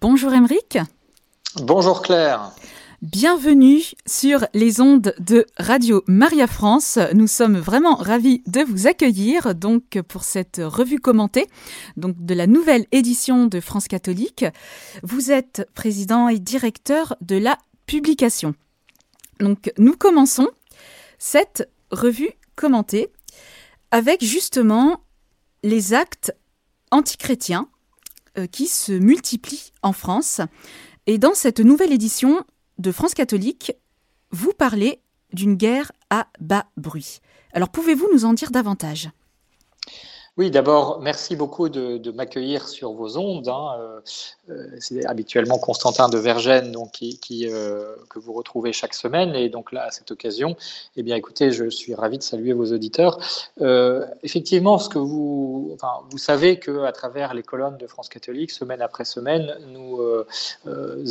Bonjour Émeric. Bonjour Claire. Bienvenue sur les ondes de Radio Maria France. Nous sommes vraiment ravis de vous accueillir donc pour cette revue commentée donc de la nouvelle édition de France catholique. Vous êtes président et directeur de la publication. Donc nous commençons cette revue commentée avec justement les actes antichrétiens qui se multiplient en France. Et dans cette nouvelle édition de France catholique, vous parlez d'une guerre à bas bruit. Alors pouvez-vous nous en dire davantage? Oui, d'abord, merci beaucoup de, m'accueillir sur vos ondes. Hein. Euh, euh, c'est habituellement Constantin de Vergennes donc, qui, euh, que vous retrouvez chaque semaine. Et donc là, à cette occasion, eh bien, écoutez, je suis ravi de saluer vos auditeurs. effectivement, ce que vous, enfin, vous savez qu'à travers les colonnes de France catholique, semaine après semaine, nous,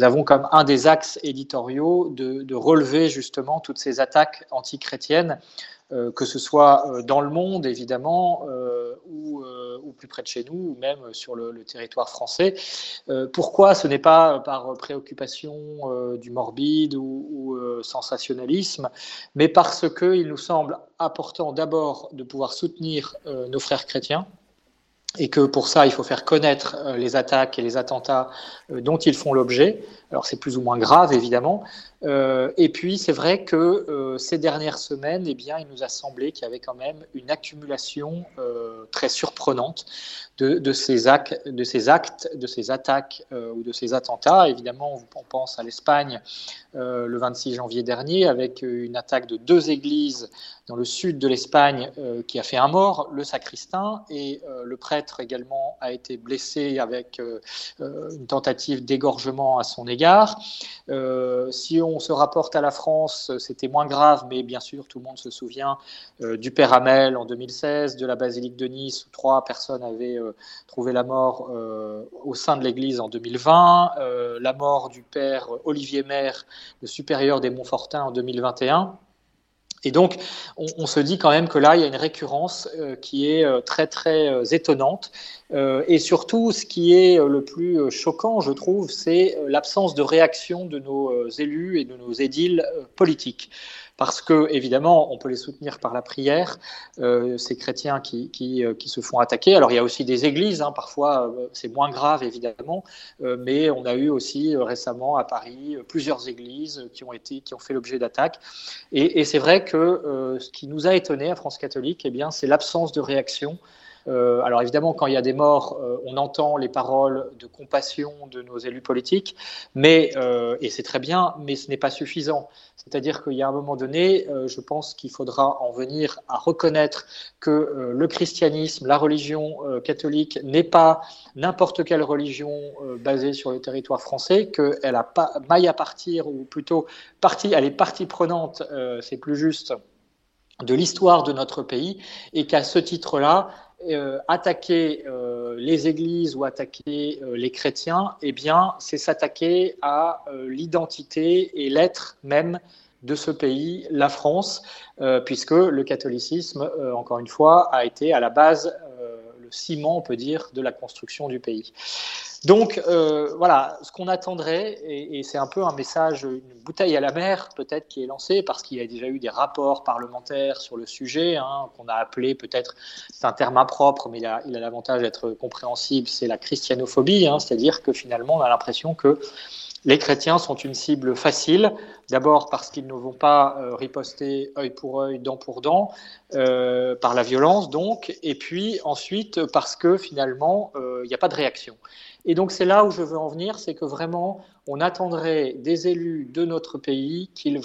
avons comme un des axes éditoriaux de, de relever justement toutes ces attaques antichrétiennes que ce soit euh, dans le monde évidemment euh, ou, plus près de chez nous ou même sur le, territoire français. pourquoi ce n'est pas par préoccupation du morbide ou, sensationnalisme, mais parce qu'il nous semble important d'abord de pouvoir soutenir nos frères chrétiens et que pour ça, il faut faire connaître les attaques et les attentats dont ils font l'objet. Alors c'est plus ou moins grave, évidemment, euh, et puis, c'est vrai que euh, ces dernières semaines, eh bien, il nous a semblé qu'il y avait quand même une accumulation euh, très surprenante de, ces actes, de ces attaques ou de ces attentats. Évidemment, on pense à l'Espagne le 26 janvier dernier, avec une attaque de deux églises dans le sud de l'Espagne qui a fait un mort, le sacristain, et le prêtre également a été blessé avec une tentative d'égorgement à son égard. si on se rapporte à la France, c'était moins grave, mais bien sûr, tout le monde se souvient euh, du Père Hamel en 2016, de la basilique de Nice, où trois personnes avaient euh, trouvé la mort euh, au sein de l'Église en 2020, la mort du Père Olivier Maire, le supérieur des Montfortins en 2021. Et donc, on, se dit quand même que là, il y a une récurrence qui est très, très étonnante. et surtout, ce qui est le plus choquant, je trouve, c'est l'absence de réaction de nos élus et de nos édiles politiques parce que évidemment on peut les soutenir par la prière, euh, ces chrétiens qui, euh, qui, se font attaquer. Alors il y a aussi des églises, hein, parfois euh, c'est moins grave évidemment, mais on a eu aussi récemment à Paris plusieurs églises qui ont été qui ont fait l'objet d'attaques. Et, et c'est vrai que ce qui nous a étonné à France catholique, eh bien c'est l'absence de réaction euh, alors évidemment, quand il y a des morts, euh, on entend les paroles de compassion de nos élus politiques, mais euh, et c'est très bien, mais ce n'est pas suffisant. C'est-à-dire qu'il y a un moment donné, je pense qu'il faudra en venir à reconnaître que le christianisme, la religion catholique n'est pas n'importe quelle religion basée sur le territoire français, qu'elle a pas maille à partir, ou plutôt partie, elle est partie prenante, c'est plus juste de l'histoire de notre pays et qu'à ce titre-là, euh, attaquer euh, les églises ou attaquer euh, les chrétiens, eh bien, c'est s'attaquer à l'identité et l'être même de ce pays, la France, puisque le catholicisme, encore une fois, a été à la base le ciment, on peut dire, de la construction du pays. Donc euh, voilà, ce qu'on attendrait, et, c'est un peu un message, une bouteille à la mer peut-être qui est lancée, parce qu'il y a déjà eu des rapports parlementaires sur le sujet, hein, qu'on a appelé peut-être, c'est un terme impropre, mais il a l'avantage d'être compréhensible, c'est la christianophobie, hein, c'est-à-dire que finalement on a l'impression que les chrétiens sont une cible facile, d'abord parce qu'ils ne vont pas euh, riposter œil pour œil, dent pour dent, euh, par la violence donc, et puis ensuite parce que finalement il n'y a pas de réaction. Et donc c'est là où je veux en venir, c'est que vraiment on attendrait des élus de notre pays qu'ils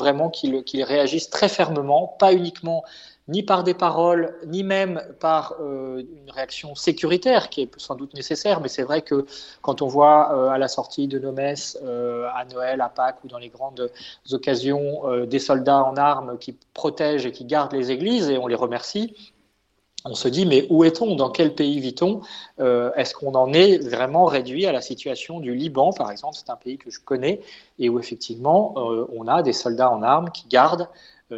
réagissent très fermement, pas uniquement ni par des paroles, ni même par euh, une réaction sécuritaire qui est sans doute nécessaire, mais c'est vrai que quand on voit euh, à la sortie de nos messes, euh, à Noël, à Pâques ou dans les grandes occasions, des soldats en armes qui protègent et qui gardent les églises, et on les remercie, on se dit, mais où est-on? Dans quel pays vit-on? Est-ce qu'on en est vraiment réduit à la situation du Liban, par exemple? C'est un pays que je connais et où effectivement on a des soldats en armes qui gardent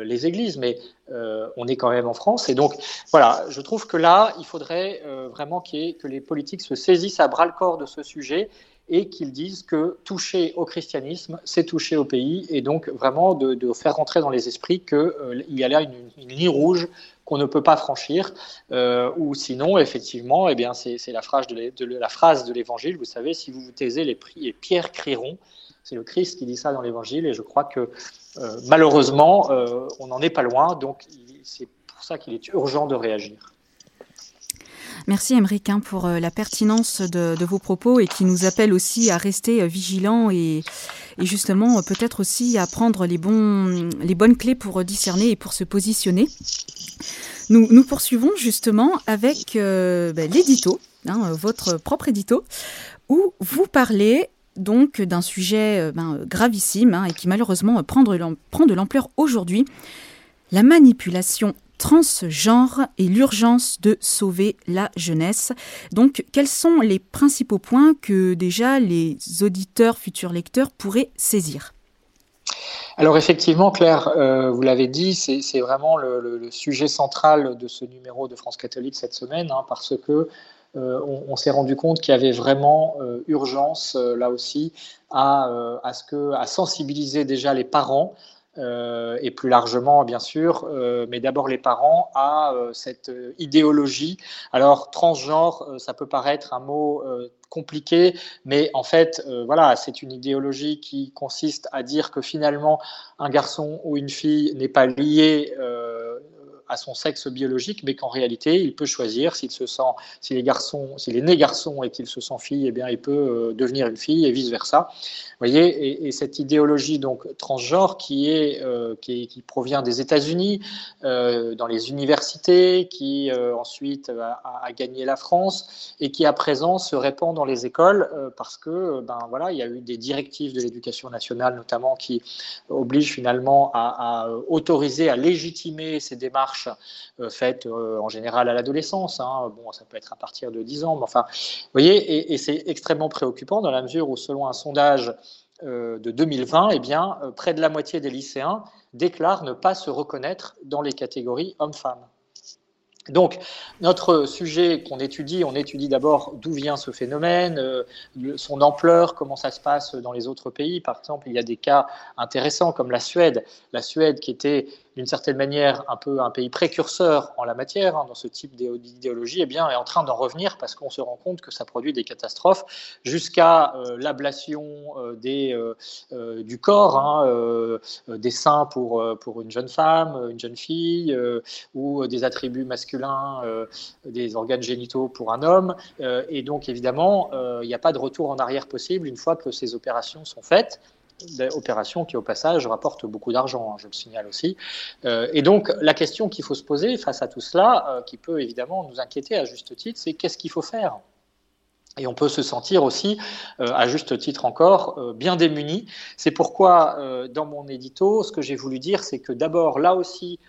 les églises, mais on est quand même en France. Et donc, voilà, je trouve que là, il faudrait vraiment que les politiques se saisissent à bras le corps de ce sujet et qu'ils disent que toucher au christianisme, c'est toucher au pays, et donc vraiment de, faire rentrer dans les esprits qu'il euh, y a là une, ligne rouge qu'on ne peut pas franchir, euh, ou sinon, effectivement, eh c'est la phrase de, l'Évangile, vous savez, si vous vous taisez, les, les pierres crieront. C'est le Christ qui dit ça dans l'Évangile, et je crois que euh, malheureusement, on n'en est pas loin, donc c'est pour ça qu'il est urgent de réagir. Merci Émeric hein, pour euh, la pertinence de, vos propos et qui nous appelle aussi à rester euh, vigilants et, justement euh, peut-être aussi à prendre les, bonnes clés pour discerner et pour se positionner. Nous, nous poursuivons justement avec ben, l'édito, hein, votre propre édito, où vous parlez donc d'un sujet ben, gravissime hein, et qui malheureusement prend de l'ampleur aujourd'hui, la manipulation transgenre et l'urgence de sauver la jeunesse. Donc, quels sont les principaux points que déjà les auditeurs, futurs lecteurs pourraient saisir? Alors effectivement, Claire, euh, vous l'avez dit, c'est vraiment le, sujet central de ce numéro de France catholique cette semaine, hein, parce que euh, on, s'est rendu compte qu'il y avait vraiment euh, urgence, là aussi, à, à, ce que, à sensibiliser déjà les parents euh, et plus largement, bien sûr, euh, mais d'abord les parents, à euh, cette idéologie. Alors, transgenre, ça peut paraître un mot compliqué, mais en fait, voilà, c'est une idéologie qui consiste à dire que finalement, un garçon ou une fille n'est pas lié à son sexe biologique, mais qu'en réalité, il peut choisir s'il se sent, s'il est né garçon et qu'il se sent fille, eh bien, il peut devenir une fille et vice versa voyez, et, cette idéologie donc transgenre qui est, euh, qui, provient des États-Unis, euh, dans les universités, qui euh, ensuite a, gagné la France et qui à présent se répand dans les écoles parce que ben voilà, il y a eu des directives de l'éducation nationale notamment qui obligent finalement à, autoriser, à légitimer ces démarches faites en général à l'adolescence. Hein. Bon, ça peut être à partir de 10 ans, mais enfin, vous voyez, et, c'est extrêmement préoccupant dans la mesure où selon un sondage euh, de 2020, eh bien, euh, près de la moitié des lycéens déclarent ne pas se reconnaître dans les catégories hommes-femmes. Donc, notre sujet qu'on étudie, on étudie d'abord d'où vient ce phénomène, euh, son ampleur, comment ça se passe dans les autres pays. Par exemple, il y a des cas intéressants comme la Suède. La Suède qui était d'une certaine manière un peu un pays précurseur en la matière, hein, dans ce type d'idéologie, eh bien, est en train d'en revenir parce qu'on se rend compte que ça produit des catastrophes jusqu'à euh, l'ablation euh, euh, du corps, hein, des seins pour une jeune femme, une jeune fille, ou des attributs masculins, des organes génitaux pour un homme. et donc, évidemment, il n'y a pas de retour en arrière possible une fois que ces opérations sont faites opération qui, au passage, rapporte beaucoup d'argent, hein, je le signale aussi. Euh, et donc, la question qu'il faut se poser face à tout cela, euh, qui peut évidemment nous inquiéter à juste titre, c'est qu'est-ce qu'il faut faire? Et on peut se sentir aussi, euh, à juste titre encore, bien démuni. C'est pourquoi, dans mon édito, ce que j'ai voulu dire, c'est que d'abord, là aussi,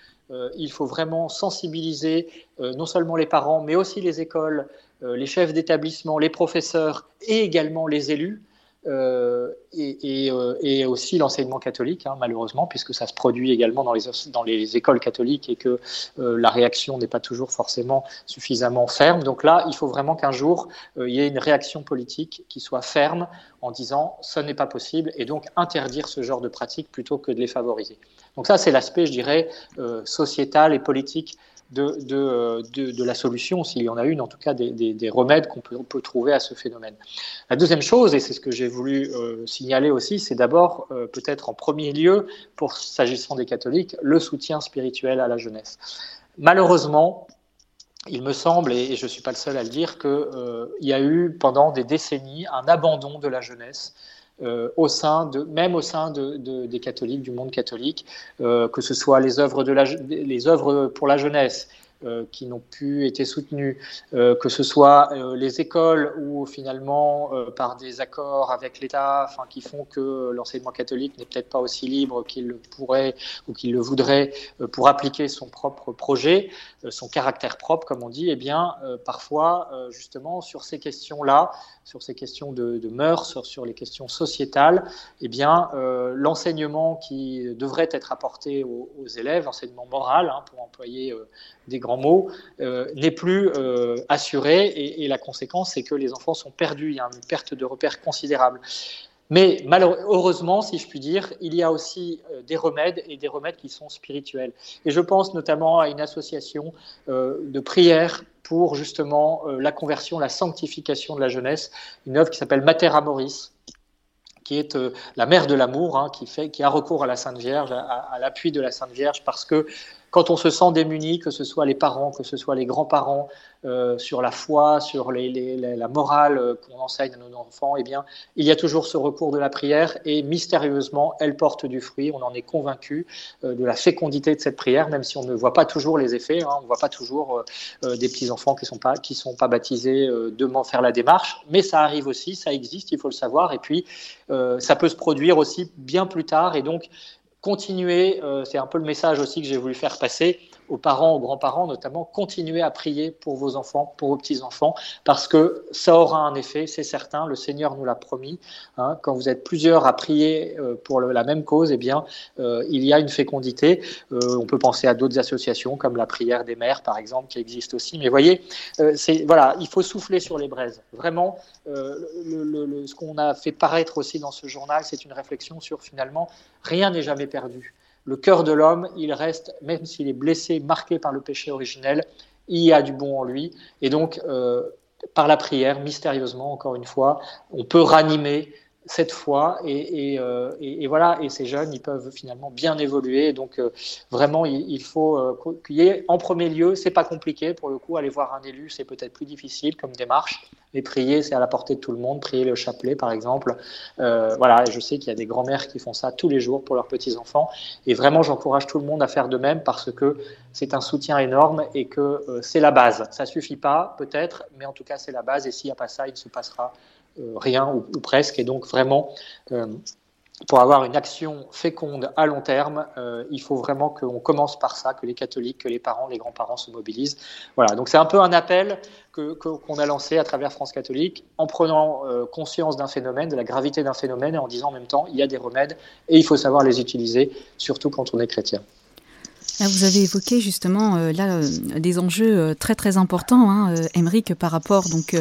il faut vraiment sensibiliser non seulement les parents, mais aussi les écoles, les chefs d'établissement, les professeurs et également les élus euh, et, euh, et, aussi l'enseignement catholique, hein, malheureusement, puisque ça se produit également dans les, écoles catholiques et que euh, la réaction n'est pas toujours forcément suffisamment ferme. Donc là, il faut vraiment qu'un jour, il y ait une réaction politique qui soit ferme en disant ce n'est pas possible et donc interdire ce genre de pratiques plutôt que de les favoriser. Donc ça, c'est l'aspect, je dirais, sociétal et politique de, de, de, la solution, s'il y en a une, en tout cas des, des, remèdes qu'on peut, peut, trouver à ce phénomène. La deuxième chose, et c'est ce que j'ai voulu euh, signaler aussi, c'est d'abord, euh, peut-être en premier lieu, pour s'agissant des catholiques, le soutien spirituel à la jeunesse. Malheureusement, il me semble, et je ne suis pas le seul à le dire, qu'il euh, y a eu pendant des décennies un abandon de la jeunesse euh, au sein de, même au sein de, des catholiques, du monde catholique, euh, que ce soit les œuvres, de la, les œuvres pour la jeunesse, qui n'ont pu être soutenues, euh, que ce soit euh, les écoles ou finalement par des accords avec l'État, qui font que l'enseignement catholique n'est peut-être pas aussi libre qu'il le pourrait ou qu'il le voudrait pour appliquer son propre projet, son caractère propre, comme on dit. Eh bien, parfois, justement, sur ces questions-là, sur ces questions de, mœurs, sur, les questions sociétales, eh bien, l'enseignement qui devrait être apporté aux, élèves, enseignement moral, hein, pour employer des grands mots, n'est plus assurée et, la conséquence, c'est que les enfants sont perdus. Il y a une perte de repères considérable. Mais malheureusement, si je puis dire, il y a aussi euh, des remèdes et des remèdes qui sont spirituels. Et je pense notamment à une association euh, de prière pour justement euh, la conversion, la sanctification de la jeunesse, une œuvre qui s'appelle Mater Amoris, qui est la mère de l'amour, hein, qui, a recours à la Sainte Vierge, à l'appui de la Sainte Vierge, parce que quand on se sent démuni, que ce soit les parents, que ce soit les grands-parents, euh, sur la foi, sur la morale euh, qu'on enseigne à nos enfants, eh bien, il y a toujours ce recours de la prière et mystérieusement, elle porte du fruit. On en est convaincu euh, de la fécondité de cette prière, même si on ne voit pas toujours les effets. Hein. on ne voit pas toujours des petits enfants qui ne sont pas baptisés de faire la démarche, mais ça arrive aussi, ça existe, il faut le savoir. Et puis, ça peut se produire aussi bien plus tard. Et donc, continuer, euh, c'est un peu le message aussi que j'ai voulu faire passer, aux parents, aux grands-parents notamment, continuez à prier pour vos enfants, pour vos petits-enfants, parce que ça aura un effet, c'est certain, le Seigneur nous l'a promis. Hein. quand vous êtes plusieurs à prier euh, pour la même cause, eh bien, euh, il y a une fécondité. Euh, on peut penser à d'autres associations, comme la prière des mères, par exemple, qui existe aussi. Mais voyez, voilà, il faut souffler sur les braises. Vraiment, ce qu'on a fait paraître aussi dans ce journal, c'est une réflexion sur finalement, rien n'est jamais perdu le cœur de l'homme, il reste, même s'il est blessé, marqué par le péché originel, il y a du bon en lui. Et donc, euh, par la prière, mystérieusement, encore une fois, on peut ranimer cette fois euh, et, et, voilà et ces jeunes ils peuvent finalement bien évoluer donc euh, vraiment il, faut euh, qu'il y ait en premier lieu c'est pas compliqué pour le coup aller voir un élu c'est peut-être plus difficile comme démarche mais prier c'est à la portée de tout le monde prier le chapelet par exemple voilà et je sais qu'il y a des grands-mères qui font ça tous les jours pour leurs petits enfants et vraiment j'encourage tout le monde à faire de même parce que c'est un soutien énorme et que c'est la base. Ça suffit pas peut-être mais en tout cas c'est la base et s'il n'y a pas ça il ne se passera euh, rien ou, presque. Et donc vraiment, euh, pour avoir une action féconde à long terme, euh, il faut vraiment qu'on commence par ça, que les catholiques, que les parents, les grands-parents se mobilisent. Voilà, donc c'est un peu un appel qu'on a lancé à travers France catholique en prenant conscience d'un phénomène, de la gravité d'un phénomène et en disant en même temps, il y a des remèdes et il faut savoir les utiliser, surtout quand on est chrétien vous avez évoqué justement euh, là euh, des enjeux euh, très très importants, hein, par rapport donc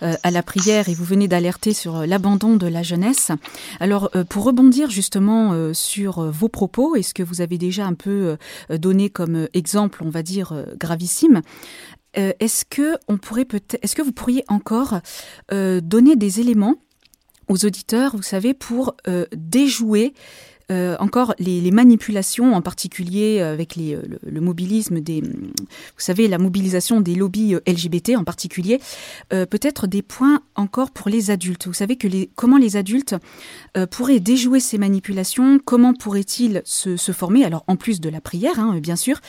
à la prière et vous venez d'alerter sur l'abandon de la jeunesse. Alors pour rebondir justement sur vos propos et ce que vous avez déjà un peu donné comme exemple, on va dire gravissime, est-ce que on pourrait peut-être, est-ce que vous pourriez encore donner des éléments aux auditeurs, vous savez, pour déjouer euh, encore les, manipulations, en particulier euh, avec euh, le, mobilisme des, savez, la mobilisation des lobbies LGBT en particulier, peut-être des points encore pour les adultes. Vous savez comment les adultes pourraient déjouer ces manipulations, comment pourraient-ils se, se, former, alors en plus de la prière, hein, bien sûr.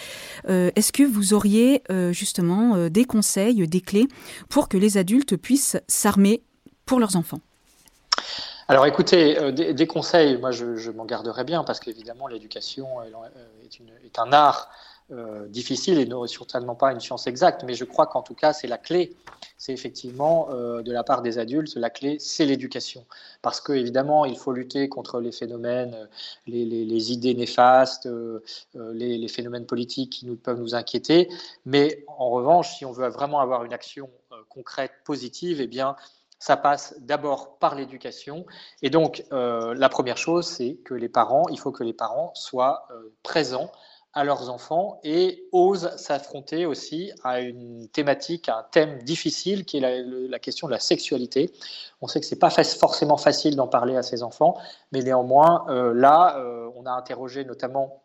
Est-ce que vous auriez justement des conseils, des clés pour que les adultes puissent s'armer pour leurs enfants? Alors écoutez, euh, des, conseils, moi je, m'en garderai bien parce qu'évidemment l'éducation euh, est, un art euh, difficile et n'est certainement pas une science exacte, mais je crois qu'en tout cas c'est la clé. C'est effectivement de la part des adultes, la clé c'est l'éducation. Parce qu'évidemment il faut lutter contre les phénomènes, les, idées néfastes, les, les, phénomènes politiques qui nous, peuvent nous inquiéter, mais en revanche si on veut vraiment avoir une action concrète, positive, eh bien ça passe d'abord par l'éducation. Et donc, euh, la première chose, c'est que les parents, il faut que les parents soient euh, présents à leurs enfants et osent s'affronter aussi à une thématique, à un thème difficile qui est la, question de la sexualité. On sait que c'est pas forcément facile d'en parler à ses enfants, mais néanmoins, euh, là, on a interrogé notamment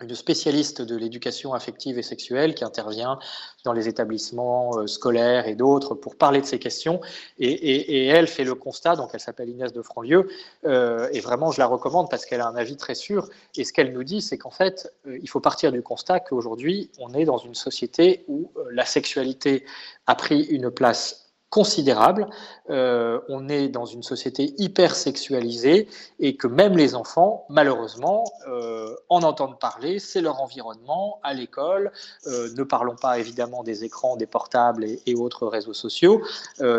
une spécialiste de l'éducation affective et sexuelle qui intervient dans les établissements euh, scolaires et d'autres pour parler de ces questions. Et, elle fait le constat, donc elle s'appelle Inès de Franlieu, euh, et vraiment je la recommande parce qu'elle a un avis très sûr. Et ce qu'elle nous dit, c'est qu'en fait, euh, il faut partir du constat qu'aujourd'hui, on est dans une société où la sexualité a pris une place considérable. Euh, on est dans une société hyper sexualisée et que même les enfants, malheureusement, euh, en entendent parler. C'est leur environnement à l'école. Euh, ne parlons pas évidemment des écrans, des portables et, autres réseaux sociaux.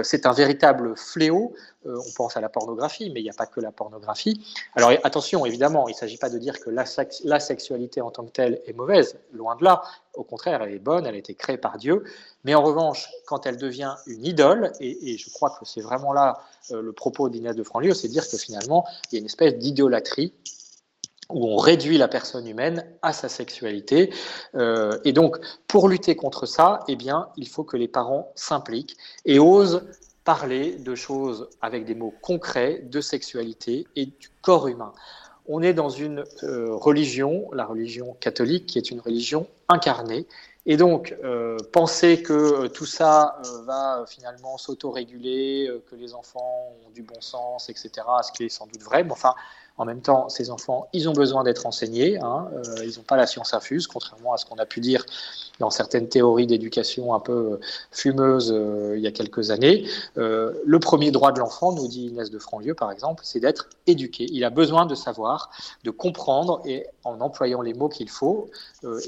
c'est un véritable fléau. on pense à la pornographie, mais il n'y a pas que la pornographie. Alors attention, évidemment, il ne s'agit pas de dire que la, la, sexualité en tant que telle est mauvaise, loin de là. Au contraire, elle est bonne, elle a été créée par Dieu. Mais en revanche, quand elle devient une idole, et, je crois que c'est vraiment là euh, le propos d'Inès de Franlieu, c'est dire que finalement, il y a une espèce d'idolâtrie où on réduit la personne humaine à sa sexualité. Euh, et donc, pour lutter contre ça, eh bien, il faut que les parents s'impliquent et osent parler de choses avec des mots concrets, de sexualité et du corps humain. On est dans une euh, religion, la religion catholique, qui est une religion incarnée. Et donc, euh, penser que tout ça va finalement s'autoréguler, que les enfants ont du bon sens, etc., ce qui est sans doute vrai, mais enfin, en même temps, ces enfants, ils ont besoin d'être enseignés. Hein, euh, ils n'ont pas la science infuse, contrairement à ce qu'on a pu dire dans certaines théories d'éducation un peu euh, fumeuses euh, il y a quelques années. le premier droit de l'enfant, nous dit Inès de Franlieu par exemple, c'est d'être éduqué. Il a besoin de savoir, de comprendre et en employant les mots qu'il faut,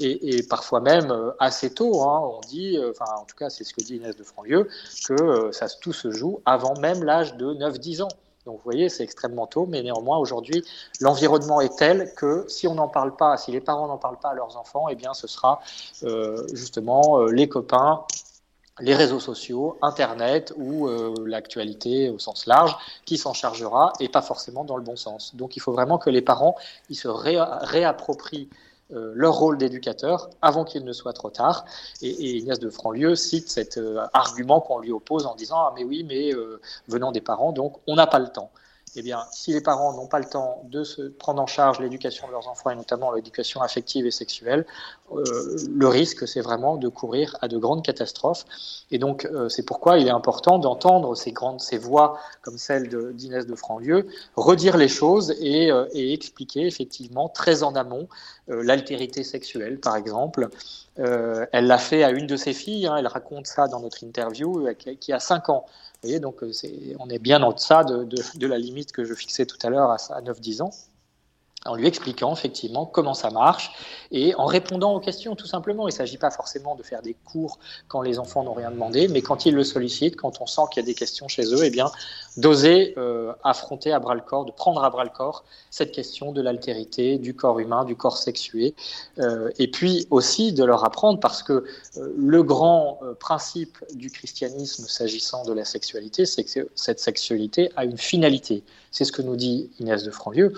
et, parfois même assez tôt. Hein, on dit, enfin en tout cas c'est ce que dit Inès de Franlieu, que tout se joue avant même l'âge de 9-10 ans. Donc vous voyez, c'est extrêmement tôt, mais néanmoins aujourd'hui, l'environnement est tel que si on n'en parle pas, si les parents n'en parlent pas à leurs enfants, eh bien ce sera euh, justement euh, les copains, les réseaux sociaux, Internet ou euh, l'actualité au sens large qui s'en chargera et pas forcément dans le bon sens. Donc il faut vraiment que les parents se réapproprient euh, leur rôle d'éducateur avant qu'il ne soit trop tard. Et, Ignace de Franlieu cite cet euh, argument qu'on lui oppose en disant Ah, mais oui, mais euh, venant des parents, donc on n'a pas le temps eh bien, si les parents n'ont pas le temps de se prendre en charge l'éducation de leurs enfants et notamment l'éducation affective et sexuelle, euh, le risque, c'est vraiment de courir à de grandes catastrophes. Et donc, euh, c'est pourquoi il est important d'entendre ces grandes, ces voix comme celle d'Inès de, Franlieu, redire les choses et, euh, expliquer effectivement très en amont l'altérité sexuelle, par exemple. elle l'a fait à une de ses filles, hein, elle raconte ça dans notre interview, qui a 5 ans voyez, donc euh, on est bien en deçà de, de, la limite que je fixais tout à l'heure à, à 9-10 ans en lui expliquant effectivement comment ça marche et en répondant aux questions tout simplement. Il ne s'agit pas forcément de faire des cours quand les enfants n'ont rien demandé, mais quand ils le sollicitent, quand on sent qu'il y a des questions chez eux, eh bien d'oser euh, affronter à bras le corps, de prendre à bras le corps cette question de l'altérité, du corps humain, du corps sexué, euh, et puis aussi de leur apprendre parce que euh, le grand principe du christianisme s'agissant de la sexualité, c'est que cette sexualité a une finalité. C'est ce que nous dit Inès de Franvieux.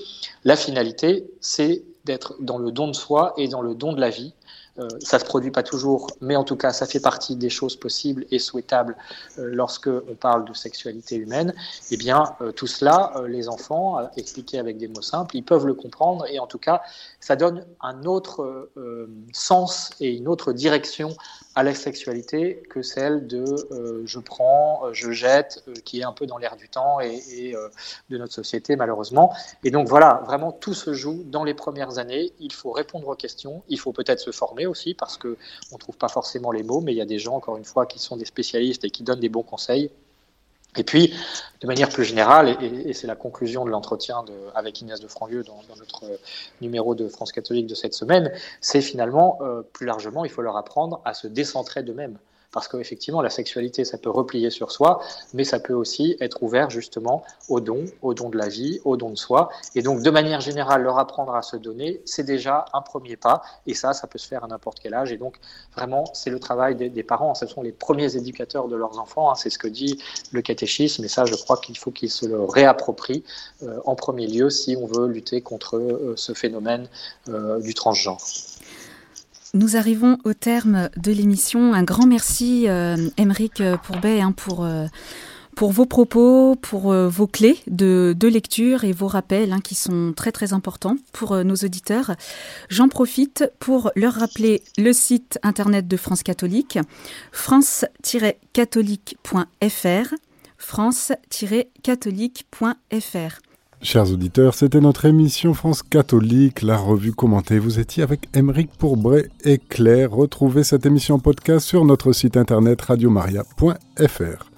La finalité, c'est d'être dans le don de soi et dans le don de la vie. Euh, ça ne se produit pas toujours, mais en tout cas, ça fait partie des choses possibles et souhaitables euh, lorsque on parle de sexualité humaine. Eh bien, euh, tout cela, les enfants, expliqués avec des mots simples, ils peuvent le comprendre et en tout cas, ça donne un autre sens et une autre direction à la sexualité que celle de euh, je prends, euh, je jette, euh, qui est un peu dans l'air du temps et, de notre société malheureusement. Et donc voilà, vraiment tout se joue dans les premières années. Il faut répondre aux questions, il faut peut-être se former aussi parce que on trouve pas forcément les mots, mais il y a des gens encore une fois qui sont des spécialistes et qui donnent des bons conseils. Et puis, de manière plus générale, et, c'est la conclusion de l'entretien avec Inès de Franlieu dans, notre euh, numéro de France catholique de cette semaine, c'est finalement, euh, plus largement, il faut leur apprendre à se décentrer d'eux-mêmes parce qu'effectivement, la sexualité, ça peut replier sur soi, mais ça peut aussi être ouvert justement au don, au don de la vie, au don de soi. Et donc, de manière générale, leur apprendre à se donner, c'est déjà un premier pas. Et ça, ça peut se faire à n'importe quel âge. Et donc, vraiment, c'est le travail des, parents. Ce sont les premiers éducateurs de leurs enfants. Hein. C'est ce que dit le catéchisme. Et ça, je crois qu'il faut qu'ils se le réapproprient euh, en premier lieu si on veut lutter contre euh, ce phénomène euh, du transgenre. Nous arrivons au terme de l'émission. Un grand merci, euh, Émeric Pourbet, hein, pour, euh, pour vos propos, pour euh, vos clés de, lecture et vos rappels hein, qui sont très très importants pour euh, nos auditeurs. J'en profite pour leur rappeler le site internet de France Catholique, france-catholique.fr, france-catholique.fr. Chers auditeurs, c'était notre émission France catholique, la revue commentée. Vous étiez avec Émeric Pourbray et Claire. Retrouvez cette émission podcast sur notre site internet radiomaria.fr.